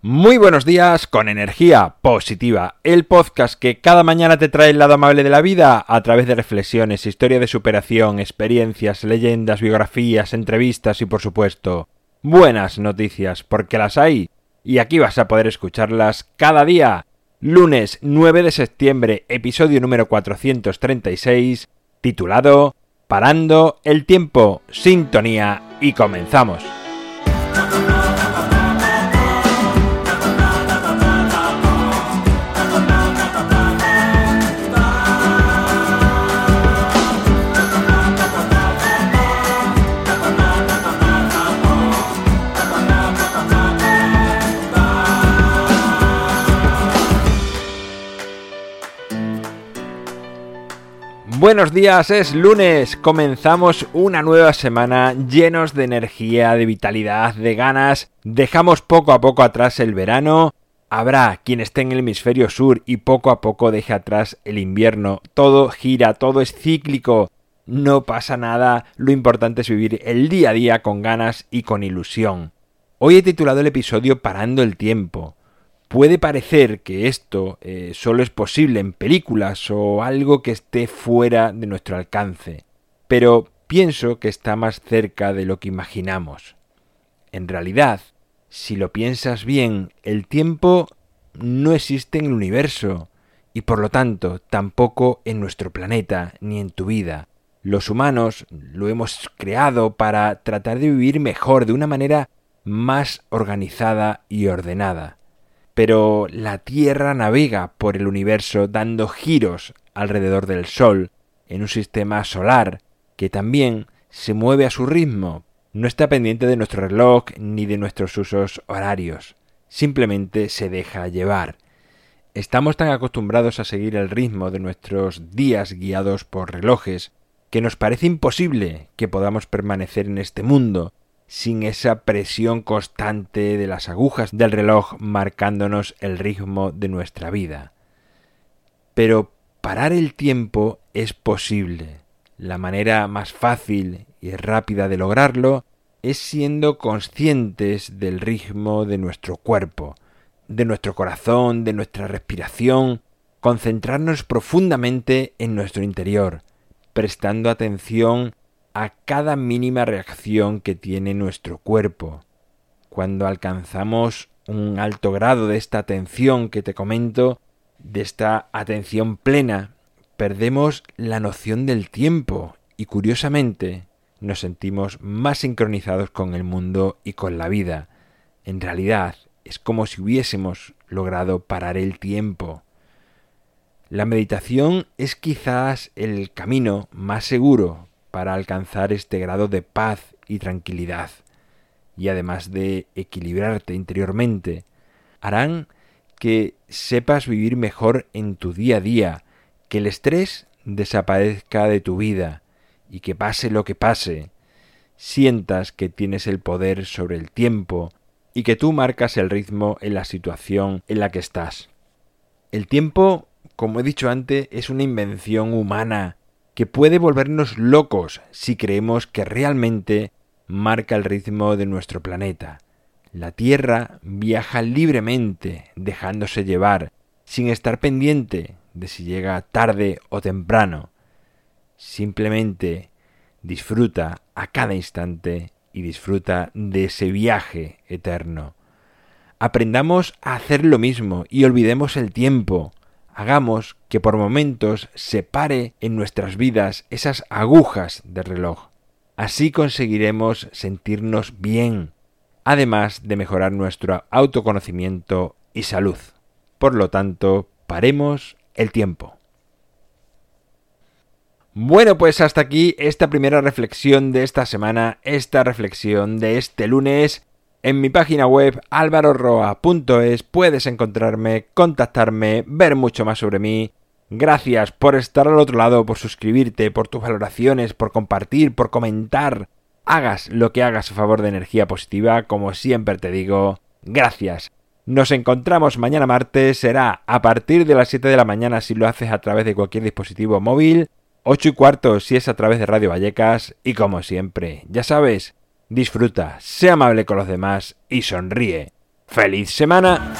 Muy buenos días con energía positiva, el podcast que cada mañana te trae el lado amable de la vida a través de reflexiones, historia de superación, experiencias, leyendas, biografías, entrevistas y por supuesto buenas noticias, porque las hay y aquí vas a poder escucharlas cada día. Lunes 9 de septiembre, episodio número 436, titulado Parando el tiempo, sintonía y comenzamos. Buenos días, es lunes, comenzamos una nueva semana llenos de energía, de vitalidad, de ganas, dejamos poco a poco atrás el verano, habrá quien esté en el hemisferio sur y poco a poco deje atrás el invierno, todo gira, todo es cíclico, no pasa nada, lo importante es vivir el día a día con ganas y con ilusión. Hoy he titulado el episodio Parando el tiempo. Puede parecer que esto eh, solo es posible en películas o algo que esté fuera de nuestro alcance, pero pienso que está más cerca de lo que imaginamos. En realidad, si lo piensas bien, el tiempo no existe en el universo y por lo tanto tampoco en nuestro planeta ni en tu vida. Los humanos lo hemos creado para tratar de vivir mejor, de una manera más organizada y ordenada pero la Tierra navega por el universo dando giros alrededor del Sol en un sistema solar que también se mueve a su ritmo, no está pendiente de nuestro reloj ni de nuestros usos horarios, simplemente se deja llevar. Estamos tan acostumbrados a seguir el ritmo de nuestros días guiados por relojes que nos parece imposible que podamos permanecer en este mundo sin esa presión constante de las agujas del reloj marcándonos el ritmo de nuestra vida. Pero parar el tiempo es posible. La manera más fácil y rápida de lograrlo es siendo conscientes del ritmo de nuestro cuerpo, de nuestro corazón, de nuestra respiración, concentrarnos profundamente en nuestro interior, prestando atención a cada mínima reacción que tiene nuestro cuerpo. Cuando alcanzamos un alto grado de esta atención que te comento, de esta atención plena, perdemos la noción del tiempo y curiosamente nos sentimos más sincronizados con el mundo y con la vida. En realidad es como si hubiésemos logrado parar el tiempo. La meditación es quizás el camino más seguro para alcanzar este grado de paz y tranquilidad, y además de equilibrarte interiormente, harán que sepas vivir mejor en tu día a día, que el estrés desaparezca de tu vida y que pase lo que pase, sientas que tienes el poder sobre el tiempo y que tú marcas el ritmo en la situación en la que estás. El tiempo, como he dicho antes, es una invención humana que puede volvernos locos si creemos que realmente marca el ritmo de nuestro planeta. La Tierra viaja libremente, dejándose llevar, sin estar pendiente de si llega tarde o temprano. Simplemente disfruta a cada instante y disfruta de ese viaje eterno. Aprendamos a hacer lo mismo y olvidemos el tiempo, hagamos que por momentos se pare en nuestras vidas esas agujas de reloj. Así conseguiremos sentirnos bien, además de mejorar nuestro autoconocimiento y salud. Por lo tanto, paremos el tiempo. Bueno, pues hasta aquí esta primera reflexión de esta semana, esta reflexión de este lunes. En mi página web alvaroroa.es puedes encontrarme, contactarme, ver mucho más sobre mí. Gracias por estar al otro lado, por suscribirte, por tus valoraciones, por compartir, por comentar. Hagas lo que hagas a favor de energía positiva, como siempre te digo, gracias. Nos encontramos mañana martes, será a partir de las 7 de la mañana si lo haces a través de cualquier dispositivo móvil, 8 y cuarto si es a través de Radio Vallecas y como siempre, ya sabes, Disfruta, sea amable con los demás y sonríe. ¡Feliz semana!